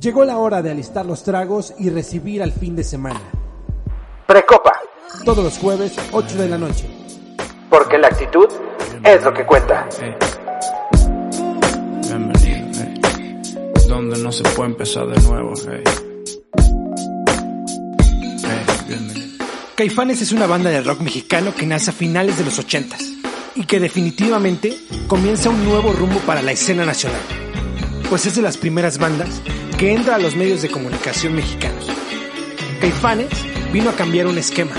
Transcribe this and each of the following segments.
Llegó la hora de alistar los tragos y recibir al fin de semana. Precopa, Todos los jueves, 8 de la noche. porque la actitud es lo que cuenta. Bienvenido, ey. Donde no se puede empezar de nuevo, ey. Ey, bienvenido. Caifanes es una banda de rock mexicano que nace a finales de los 80 y que definitivamente comienza un nuevo rumbo para la escena nacional, pues es de las primeras bandas que entra a los medios de comunicación mexicanos. Caifanes vino a cambiar un esquema,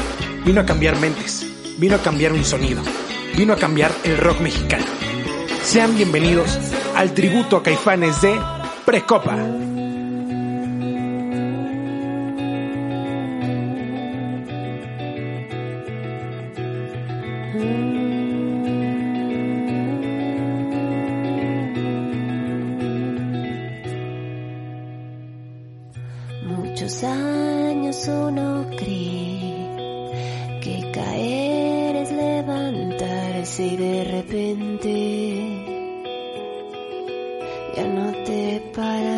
vino a cambiar mentes, vino a cambiar un sonido, vino a cambiar el rock mexicano. Sean bienvenidos al tributo a Caifanes de Precopa. Levantarse y de repente ya no te paras.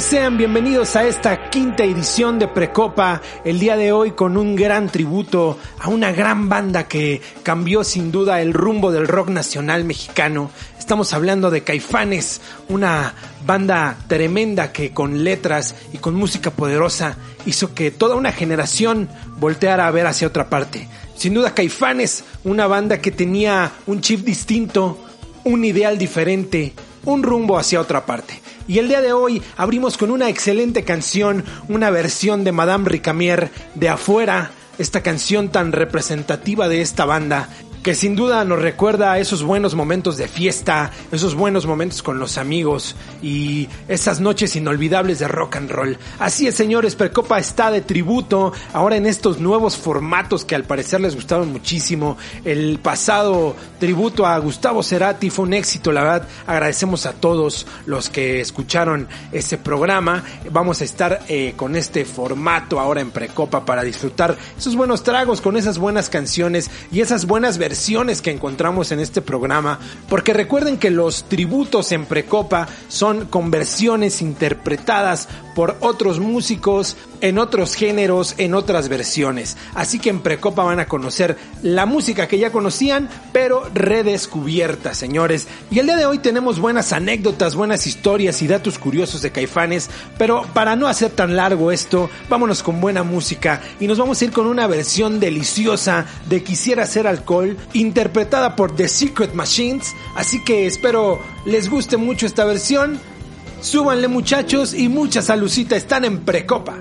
Sean bienvenidos a esta quinta edición de Precopa, el día de hoy con un gran tributo a una gran banda que cambió sin duda el rumbo del rock nacional mexicano. Estamos hablando de Caifanes, una banda tremenda que con letras y con música poderosa hizo que toda una generación volteara a ver hacia otra parte. Sin duda Caifanes, una banda que tenía un chip distinto, un ideal diferente, un rumbo hacia otra parte. Y el día de hoy abrimos con una excelente canción, una versión de Madame Ricamier de afuera, esta canción tan representativa de esta banda que sin duda nos recuerda a esos buenos momentos de fiesta, esos buenos momentos con los amigos y esas noches inolvidables de rock and roll. Así es, señores, Percopa está de tributo ahora en estos nuevos formatos que al parecer les gustaron muchísimo. El pasado tributo a Gustavo Cerati fue un éxito, la verdad. Agradecemos a todos los que escucharon ese programa. Vamos a estar eh, con este formato ahora en Precopa para disfrutar esos buenos tragos con esas buenas canciones y esas buenas versiones versiones que encontramos en este programa, porque recuerden que los tributos en Precopa son conversiones interpretadas por otros músicos en otros géneros, en otras versiones. Así que en Precopa van a conocer la música que ya conocían, pero redescubierta, señores. Y el día de hoy tenemos buenas anécdotas, buenas historias y datos curiosos de Caifanes, pero para no hacer tan largo esto, vámonos con buena música y nos vamos a ir con una versión deliciosa de Quisiera ser alcohol, interpretada por The Secret Machines. Así que espero les guste mucho esta versión. Súbanle muchachos y mucha salucita están en Precopa.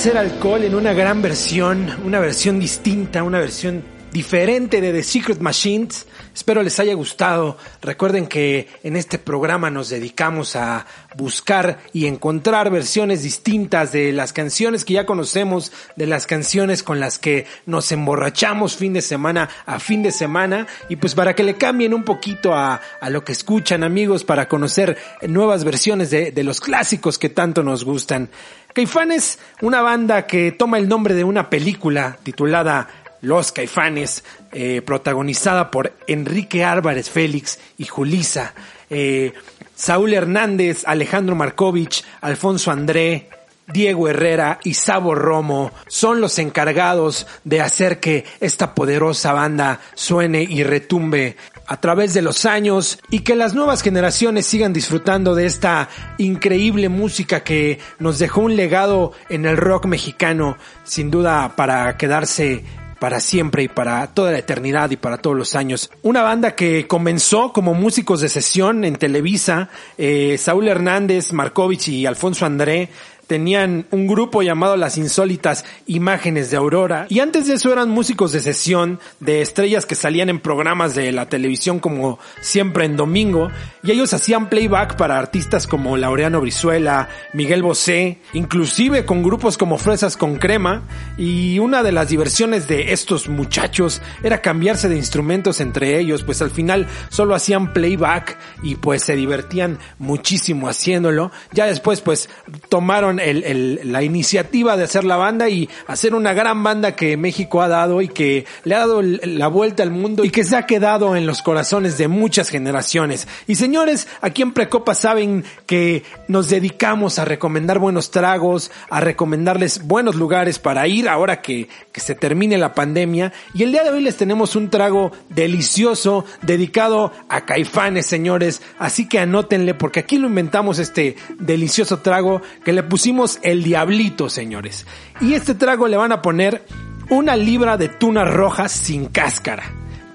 Hacer alcohol en una gran versión, una versión distinta, una versión diferente de The Secret Machines. Espero les haya gustado. Recuerden que en este programa nos dedicamos a buscar y encontrar versiones distintas de las canciones que ya conocemos, de las canciones con las que nos emborrachamos fin de semana a fin de semana y pues para que le cambien un poquito a, a lo que escuchan amigos, para conocer nuevas versiones de, de los clásicos que tanto nos gustan. Caifanes, una banda que toma el nombre de una película titulada Los Caifanes, eh, protagonizada por Enrique Álvarez Félix y Julisa, eh, Saúl Hernández, Alejandro Markovich, Alfonso André, Diego Herrera y Sabo Romo son los encargados de hacer que esta poderosa banda suene y retumbe a través de los años y que las nuevas generaciones sigan disfrutando de esta increíble música que nos dejó un legado en el rock mexicano, sin duda para quedarse para siempre y para toda la eternidad y para todos los años. Una banda que comenzó como músicos de sesión en Televisa, eh, Saúl Hernández, Markovich y Alfonso André, tenían un grupo llamado Las Insólitas Imágenes de Aurora. Y antes de eso eran músicos de sesión de estrellas que salían en programas de la televisión como siempre en domingo. Y ellos hacían playback para artistas como Laureano Brizuela, Miguel Bosé, inclusive con grupos como Fresas con Crema. Y una de las diversiones de estos muchachos era cambiarse de instrumentos entre ellos pues al final solo hacían playback y pues se divertían muchísimo haciéndolo. Ya después pues tomaron la iniciativa de hacer la banda y hacer una gran banda que México ha dado y que le ha dado la vuelta al mundo y que se ha quedado en los corazones de muchas generaciones. Y señores, aquí en Precopa saben que nos dedicamos a recomendar buenos tragos, a recomendarles buenos lugares para ir ahora que, que se termine la pandemia. Y el día de hoy les tenemos un trago delicioso dedicado a caifanes, señores. Así que anótenle porque aquí lo inventamos este delicioso trago que le pusimos el diablito, señores. Y este trago le van a poner una libra de tunas rojas sin cáscara.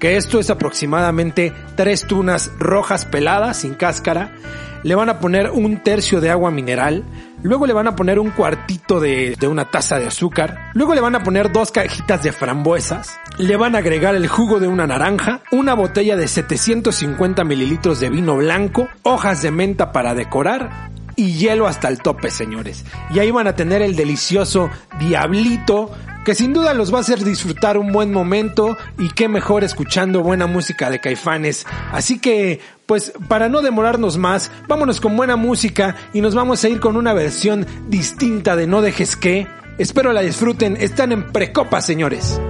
Que esto es aproximadamente tres tunas rojas peladas sin cáscara. Le van a poner un tercio de agua mineral. Luego le van a poner un cuartito de, de, una taza de azúcar. Luego le van a poner dos cajitas de frambuesas. Le van a agregar el jugo de una naranja. Una botella de 750 mililitros de vino blanco. Hojas de menta para decorar y hielo hasta el tope, señores. Y ahí van a tener el delicioso diablito que sin duda los va a hacer disfrutar un buen momento y qué mejor escuchando buena música de Caifanes. Así que, pues para no demorarnos más, vámonos con buena música y nos vamos a ir con una versión distinta de No dejes que. Espero la disfruten, están en precopa, señores.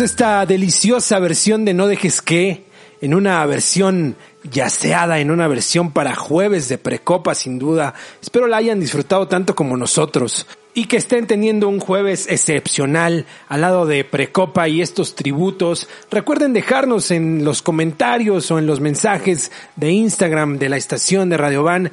Esta deliciosa versión de No dejes que, en una versión yaceada, en una versión para jueves de precopa sin duda. Espero la hayan disfrutado tanto como nosotros y que estén teniendo un jueves excepcional al lado de Precopa y estos tributos. Recuerden dejarnos en los comentarios o en los mensajes de Instagram de la estación de Radio Van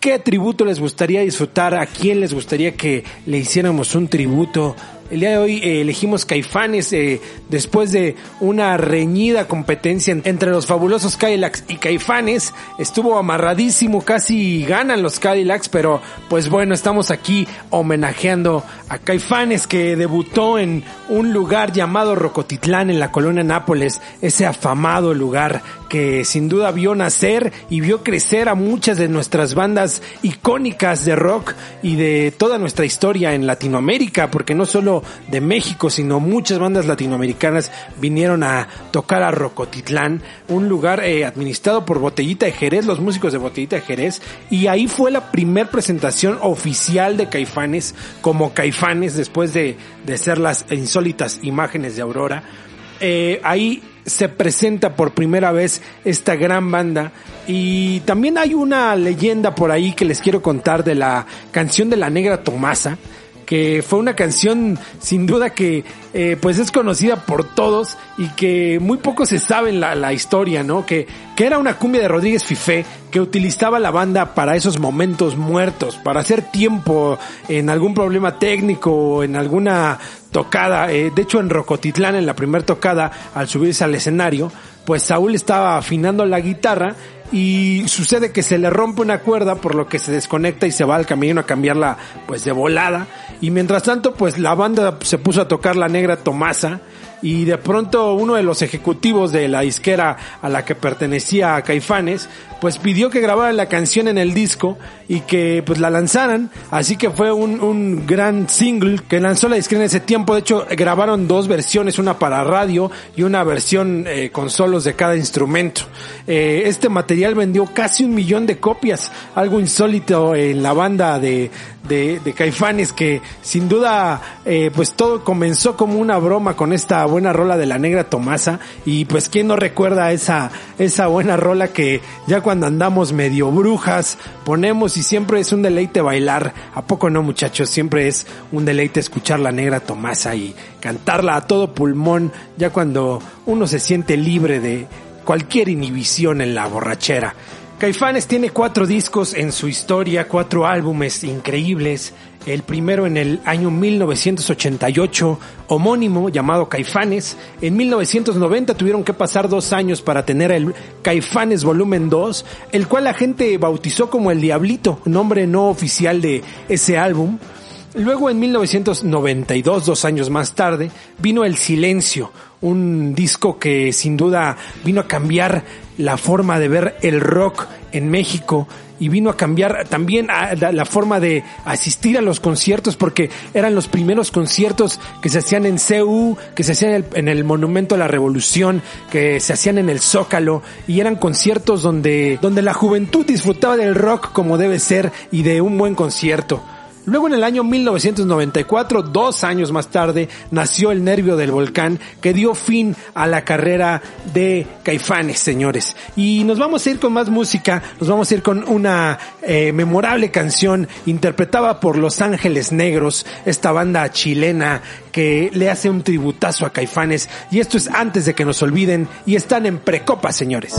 qué tributo les gustaría disfrutar, a quién les gustaría que le hiciéramos un tributo. El día de hoy eh, elegimos Caifanes eh, después de una reñida competencia entre los fabulosos Cadillacs y Caifanes. Estuvo amarradísimo, casi ganan los Cadillacs, pero pues bueno, estamos aquí homenajeando a Caifanes que debutó en un lugar llamado Rocotitlán en la colonia Nápoles, ese afamado lugar que sin duda vio nacer y vio crecer a muchas de nuestras bandas icónicas de rock y de toda nuestra historia en Latinoamérica, porque no solo de México, sino muchas bandas latinoamericanas vinieron a tocar a Rocotitlán, un lugar eh, administrado por Botellita de Jerez, los músicos de Botellita de Jerez, y ahí fue la primer presentación oficial de Caifanes como Caifanes después de, de ser las insólitas imágenes de Aurora. Eh, ahí se presenta por primera vez esta gran banda y también hay una leyenda por ahí que les quiero contar de la canción de la negra Tomasa que fue una canción sin duda que eh, pues es conocida por todos y que muy poco se sabe la, la historia, ¿no? Que, que era una cumbia de Rodríguez Fifé que utilizaba la banda para esos momentos muertos, para hacer tiempo en algún problema técnico o en alguna tocada. Eh, de hecho, en Rocotitlán, en la primera tocada, al subirse al escenario, pues Saúl estaba afinando la guitarra y sucede que se le rompe una cuerda por lo que se desconecta y se va al camino a cambiarla pues de volada. Y mientras tanto pues la banda se puso a tocar la negra Tomasa y de pronto uno de los ejecutivos de la disquera a la que pertenecía a Caifanes pues pidió que grabaran la canción en el disco y que pues la lanzaran. Así que fue un, un gran single que lanzó la disquera en ese tiempo. De hecho grabaron dos versiones una para radio y una versión eh, con solos de cada instrumento. Eh, este material vendió casi un millón de copias algo insólito en la banda de, de, de Caifanes que sin duda eh, pues todo comenzó como una broma con esta buena rola de la negra Tomasa. Y pues quién no recuerda esa esa buena rola que ya cuando andamos medio brujas ponemos y siempre es un deleite bailar a poco no muchachos siempre es un deleite escuchar la negra Tomasa y cantarla a todo pulmón ya cuando uno se siente libre de cualquier inhibición en la borrachera Caifanes tiene cuatro discos en su historia, cuatro álbumes increíbles. El primero en el año 1988, homónimo, llamado Caifanes. En 1990 tuvieron que pasar dos años para tener el Caifanes Volumen 2, el cual la gente bautizó como El Diablito, nombre no oficial de ese álbum. Luego en 1992, dos años más tarde, vino El Silencio, un disco que sin duda vino a cambiar la forma de ver el rock en México y vino a cambiar también la, forma de asistir a los conciertos porque eran los primeros conciertos que se hacían en CU, que se hacían en el, en el, Monumento a la Revolución, que se hacían en el Zócalo y eran conciertos donde, donde la juventud disfrutaba del rock como debe ser y de un buen concierto. Luego en el año 1994, dos años más tarde, nació el nervio del volcán que dio fin a la carrera de Caifanes, señores. Y nos vamos a ir con más música, nos vamos a ir con una eh, memorable canción interpretada por Los Ángeles Negros, esta banda chilena que le hace un tributazo a Caifanes. Y esto es antes de que nos olviden y están en Precopa, señores.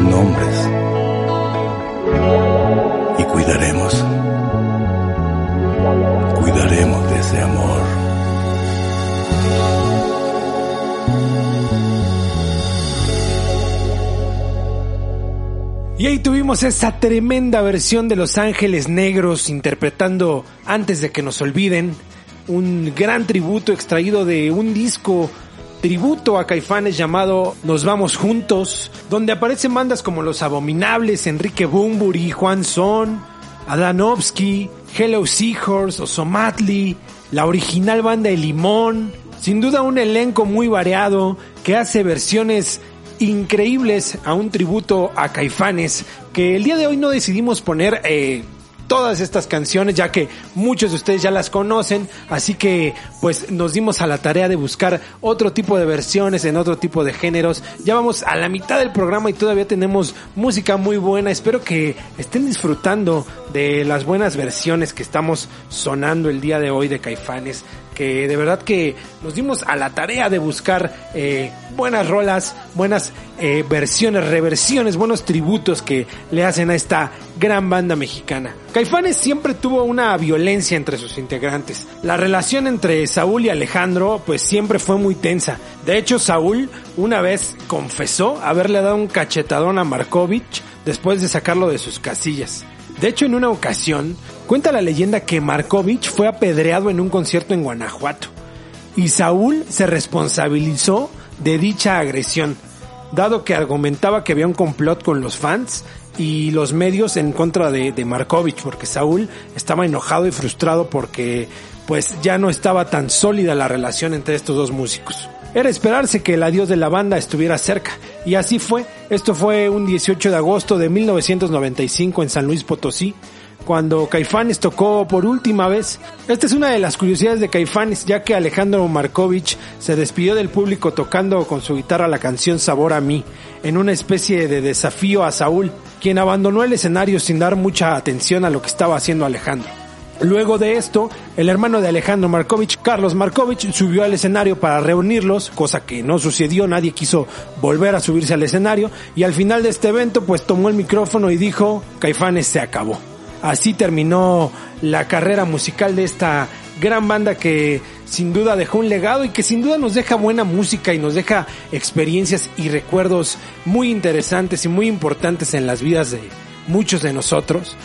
Nombres y cuidaremos, cuidaremos de ese amor. Y ahí tuvimos esa tremenda versión de Los Ángeles Negros interpretando Antes de que nos olviden, un gran tributo extraído de un disco tributo a Caifanes llamado Nos vamos juntos, donde aparecen bandas como Los Abominables, Enrique Bumburi, Juan Son, Adanovsky, Hello Seahorse, Osomatli, la original banda El Limón, sin duda un elenco muy variado que hace versiones increíbles a un tributo a Caifanes que el día de hoy no decidimos poner eh, todas estas canciones ya que muchos de ustedes ya las conocen. Así que pues nos dimos a la tarea de buscar otro tipo de versiones en otro tipo de géneros. Ya vamos a la mitad del programa y todavía tenemos música muy buena. Espero que estén disfrutando de las buenas versiones que estamos sonando el día de hoy de Caifanes que de verdad que nos dimos a la tarea de buscar eh, buenas rolas, buenas eh, versiones, reversiones, buenos tributos que le hacen a esta gran banda mexicana. Caifanes siempre tuvo una violencia entre sus integrantes. La relación entre Saúl y Alejandro pues siempre fue muy tensa. De hecho Saúl una vez confesó haberle dado un cachetadón a Markovich después de sacarlo de sus casillas. De hecho, en una ocasión, cuenta la leyenda que Markovich fue apedreado en un concierto en Guanajuato y Saúl se responsabilizó de dicha agresión, dado que argumentaba que había un complot con los fans y los medios en contra de, de Markovich, porque Saúl estaba enojado y frustrado porque pues ya no estaba tan sólida la relación entre estos dos músicos. Era esperarse que el adiós de la banda estuviera cerca, y así fue. Esto fue un 18 de agosto de 1995 en San Luis Potosí, cuando Caifanes tocó por última vez. Esta es una de las curiosidades de Caifanes, ya que Alejandro Markovich se despidió del público tocando con su guitarra la canción Sabor a mí, en una especie de desafío a Saúl. quien abandonó el escenario sin dar mucha atención a lo que estaba haciendo Alejandro. Luego de esto, el hermano de Alejandro Markovich, Carlos Markovich, subió al escenario para reunirlos, cosa que no sucedió, nadie quiso volver a subirse al escenario, y al final de este evento pues tomó el micrófono y dijo, Caifanes se acabó. Así terminó la carrera musical de esta gran banda que sin duda dejó un legado y que sin duda nos deja buena música y nos deja experiencias y recuerdos muy interesantes y muy importantes en las vidas de muchos de nosotros.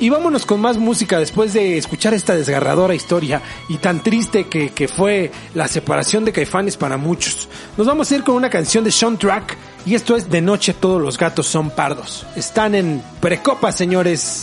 Y vámonos con más música después de escuchar esta desgarradora historia y tan triste que, que fue la separación de Caifanes para muchos. Nos vamos a ir con una canción de Sean Track y esto es De noche todos los gatos son pardos. Están en Precopa, señores.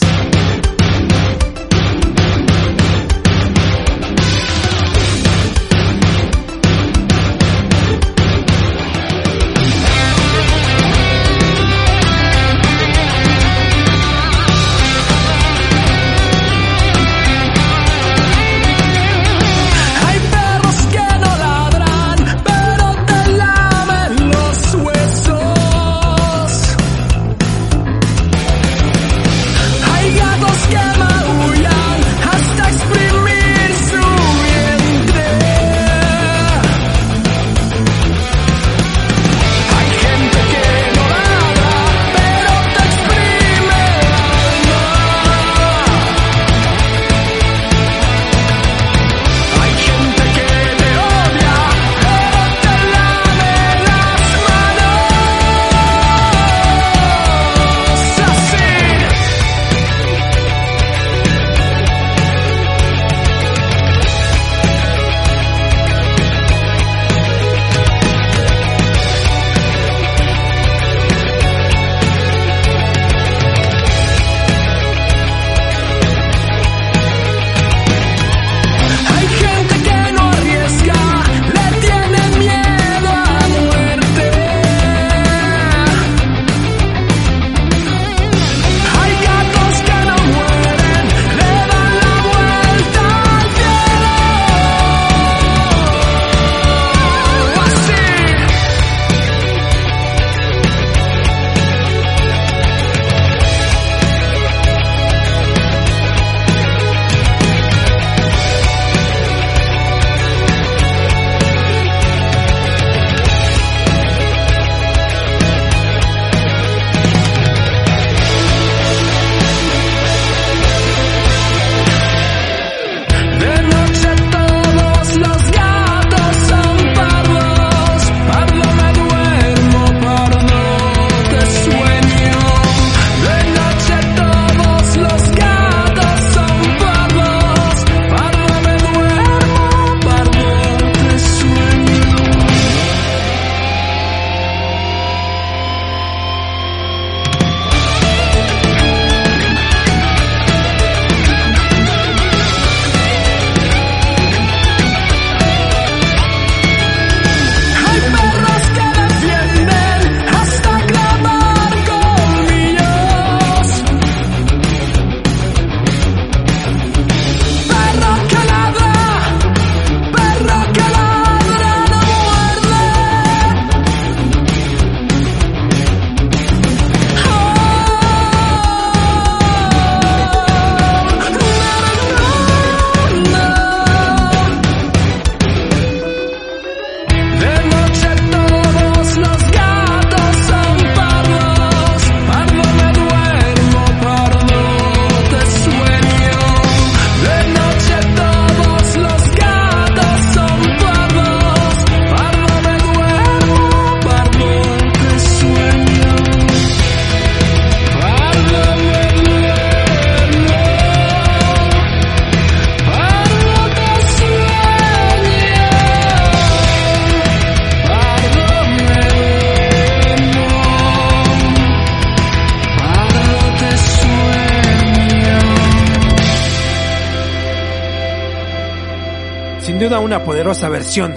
Sin duda una poderosa versión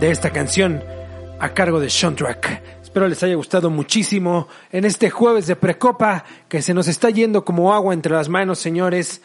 de esta canción a cargo de Sean Track. Espero les haya gustado muchísimo en este jueves de Precopa que se nos está yendo como agua entre las manos, señores.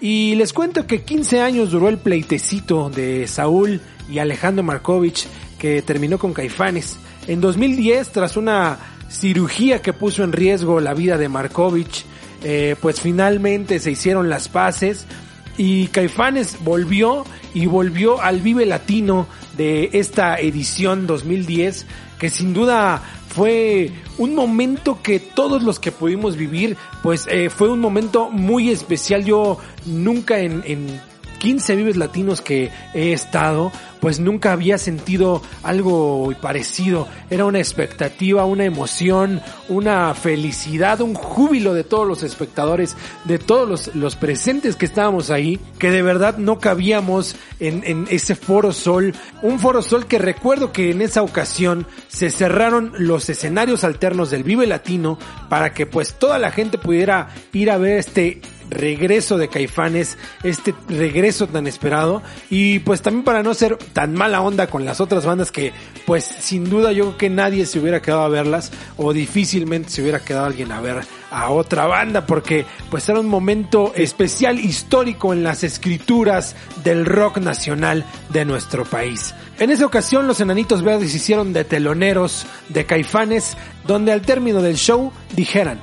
Y les cuento que 15 años duró el pleitecito de Saúl y Alejandro Markovich que terminó con Caifanes. En 2010, tras una cirugía que puso en riesgo la vida de Markovich, eh, pues finalmente se hicieron las paces y Caifanes volvió y volvió al Vive Latino de esta edición 2010 que sin duda fue un momento que todos los que pudimos vivir, pues eh, fue un momento muy especial. Yo nunca en, en 15 Vives Latinos que he estado, pues nunca había sentido algo parecido. Era una expectativa, una emoción, una felicidad, un júbilo de todos los espectadores, de todos los, los presentes que estábamos ahí, que de verdad no cabíamos en, en ese Foro Sol. Un Foro Sol que recuerdo que en esa ocasión se cerraron los escenarios alternos del Vive Latino para que pues toda la gente pudiera ir a ver este regreso de Caifanes, este regreso tan esperado y pues también para no ser tan mala onda con las otras bandas que pues sin duda yo creo que nadie se hubiera quedado a verlas o difícilmente se hubiera quedado alguien a ver a otra banda porque pues era un momento especial histórico en las escrituras del rock nacional de nuestro país. En esa ocasión los Enanitos Verdes hicieron de teloneros de Caifanes donde al término del show dijeran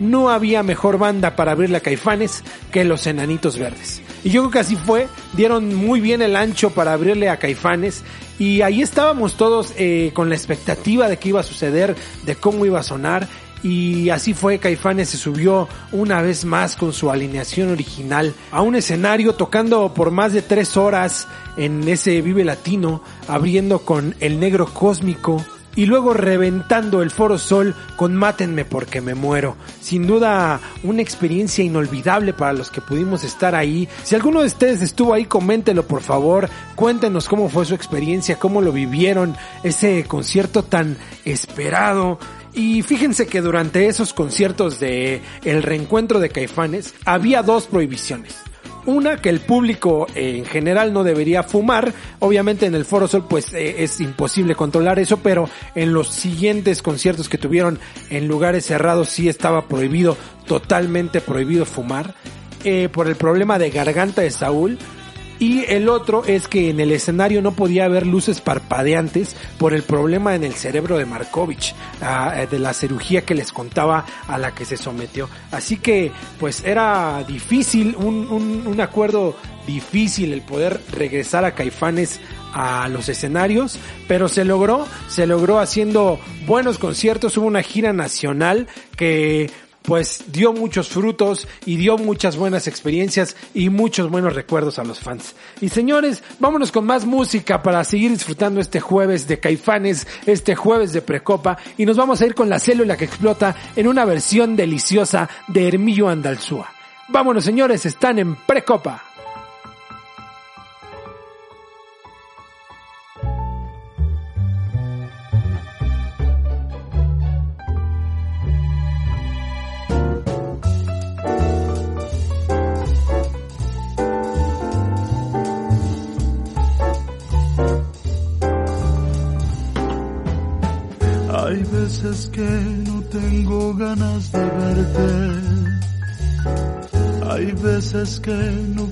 no había mejor banda para abrirle a Caifanes que los Enanitos Verdes. Y yo creo que así fue, dieron muy bien el ancho para abrirle a Caifanes. Y ahí estábamos todos eh, con la expectativa de qué iba a suceder, de cómo iba a sonar. Y así fue, Caifanes se subió una vez más con su alineación original a un escenario tocando por más de tres horas en ese Vive Latino, abriendo con El Negro Cósmico, y luego reventando el Foro Sol con Mátenme porque me muero. Sin duda una experiencia inolvidable para los que pudimos estar ahí. Si alguno de ustedes estuvo ahí, coméntelo por favor. Cuéntenos cómo fue su experiencia, cómo lo vivieron, ese concierto tan esperado. Y fíjense que durante esos conciertos de el reencuentro de Caifanes había dos prohibiciones. Una, que el público eh, en general no debería fumar. Obviamente en el Foro Sol pues eh, es imposible controlar eso, pero en los siguientes conciertos que tuvieron en lugares cerrados sí estaba prohibido, totalmente prohibido fumar. Eh, por el problema de garganta de Saúl. Y el otro es que en el escenario no podía haber luces parpadeantes por el problema en el cerebro de Markovich, ah, de la cirugía que les contaba a la que se sometió. Así que pues era difícil, un, un, un acuerdo difícil el poder regresar a Caifanes a los escenarios, pero se logró, se logró haciendo buenos conciertos, hubo una gira nacional que pues dio muchos frutos y dio muchas buenas experiencias y muchos buenos recuerdos a los fans. Y señores, vámonos con más música para seguir disfrutando este jueves de Caifanes, este jueves de Precopa y nos vamos a ir con la célula que explota en una versión deliciosa de Hermillo Andalzúa. Vámonos señores, están en Precopa. Que no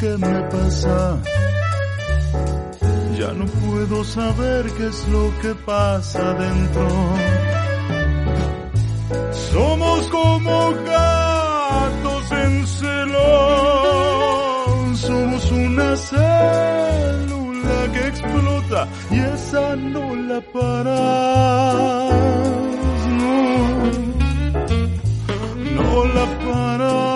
que me pasa. Ya no puedo saber qué es lo que pasa dentro. Somos como gatos en celo. Somos una célula que explota y esa no la paras. No. la paro,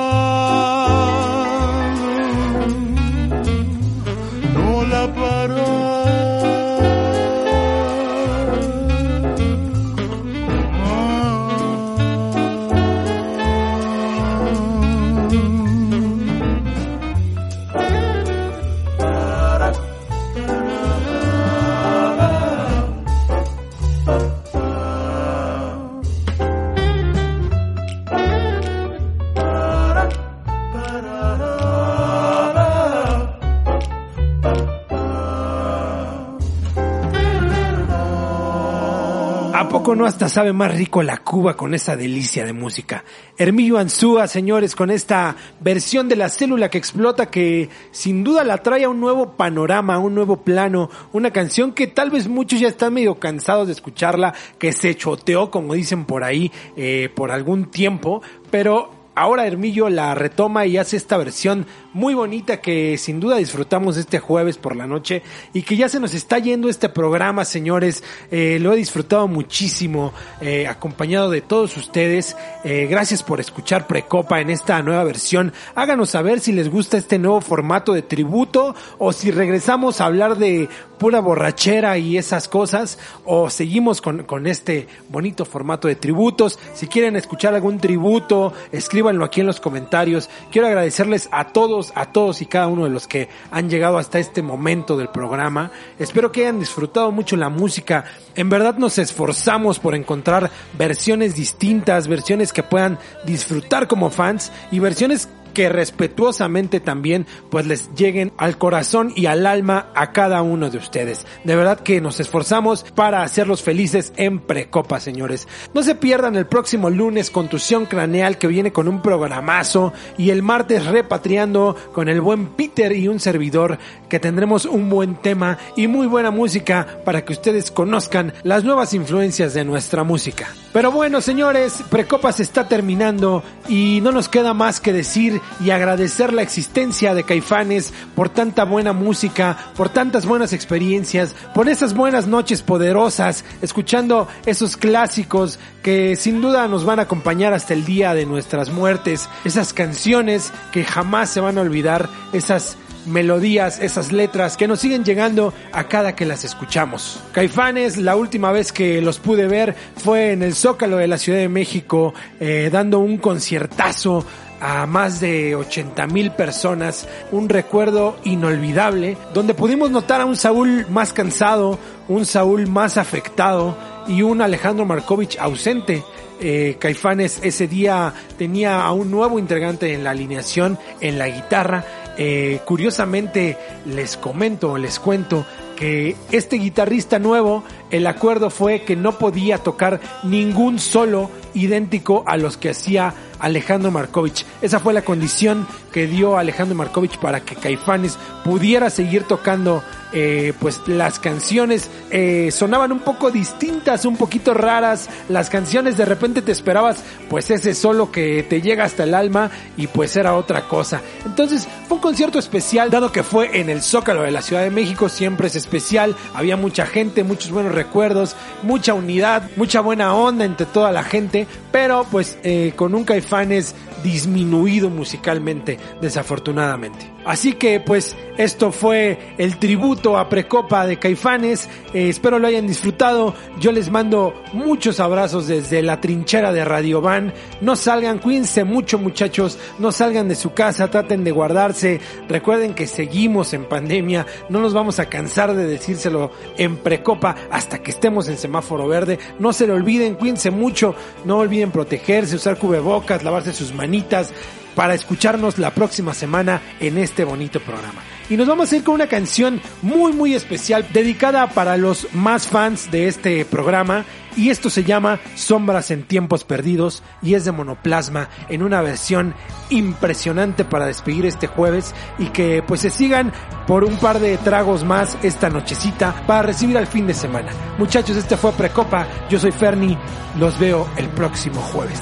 no hasta sabe más rico la Cuba con esa delicia de música? Hermillo Anzúa, señores, con esta versión de la célula que explota que sin duda la trae a un nuevo panorama, a un nuevo plano, una canción que tal vez muchos ya están medio cansados de escucharla, que se choteó, como dicen por ahí, eh, por algún tiempo, pero ahora Hermillo la retoma y hace esta versión muy bonita que sin duda disfrutamos este jueves por la noche y que ya se nos está yendo este programa, señores. Eh, lo he disfrutado muchísimo, eh, acompañado de todos ustedes. Eh, gracias por escuchar Precopa en esta nueva versión. Háganos saber si les gusta este nuevo formato de tributo o si regresamos a hablar de pura borrachera y esas cosas o seguimos con, con este bonito formato de tributos. Si quieren escuchar algún tributo, escríbanlo aquí en los comentarios. Quiero agradecerles a todos, a todos y cada uno de los que han llegado hasta este momento del programa. Espero que hayan disfrutado mucho la música. En verdad nos esforzamos por encontrar versiones distintas, versiones que puedan disfrutar como fans y versiones que respetuosamente también pues les lleguen al corazón y al alma a cada uno de ustedes. De verdad que nos esforzamos para hacerlos felices en Precopa, señores. No se pierdan el próximo lunes Contusión Craneal que viene con un programazo y el martes repatriando con el buen Peter y un servidor que tendremos un buen tema y muy buena música para que ustedes conozcan las nuevas influencias de nuestra música. Pero bueno, señores, Precopa se está terminando y no nos queda más que decir y agradecer la existencia de Caifanes por tanta buena música, por tantas buenas experiencias, por esas buenas noches poderosas, escuchando esos clásicos que sin duda nos van a acompañar hasta el día de nuestras muertes, esas canciones que jamás se van a olvidar, esas melodías, esas letras que nos siguen llegando a cada que las escuchamos. Caifanes, la última vez que los pude ver fue en el Zócalo de la Ciudad de México, eh, dando un conciertazo a más de 80 mil personas, un recuerdo inolvidable, donde pudimos notar a un Saúl más cansado, un Saúl más afectado y un Alejandro Markovich ausente. Eh, Caifanes ese día tenía a un nuevo integrante en la alineación, en la guitarra. Eh, curiosamente les comento, les cuento que este guitarrista nuevo, el acuerdo fue que no podía tocar ningún solo idéntico a los que hacía Alejandro Markovich. Esa fue la condición que dio Alejandro Markovich para que Caifanes pudiera seguir tocando eh, pues las canciones eh, sonaban un poco distintas, un poquito raras. Las canciones de repente te esperabas pues ese solo que te llega hasta el alma y pues era otra cosa. Entonces fue un concierto especial dado que fue en el Zócalo de la Ciudad de México, siempre es especial. Había mucha gente, muchos buenos recuerdos, mucha unidad, mucha buena onda entre toda la gente, pero pues eh, con un Caifanes disminuido musicalmente, desafortunadamente. Así que pues esto fue el tributo a Precopa de Caifanes. Eh, espero lo hayan disfrutado. Yo les mando muchos abrazos desde la trinchera de Radio Van. No salgan, cuídense mucho muchachos. No salgan de su casa, traten de guardarse. Recuerden que seguimos en pandemia. No nos vamos a cansar de decírselo en Precopa hasta que estemos en semáforo verde. No se lo olviden, cuídense mucho. No olviden protegerse, usar cubrebocas, lavarse sus manitas para escucharnos la próxima semana en este bonito programa. Y nos vamos a ir con una canción muy muy especial dedicada para los más fans de este programa y esto se llama Sombras en tiempos perdidos y es de Monoplasma en una versión impresionante para despedir este jueves y que pues se sigan por un par de tragos más esta nochecita para recibir al fin de semana. Muchachos, este fue Precopa, yo soy Ferni, los veo el próximo jueves.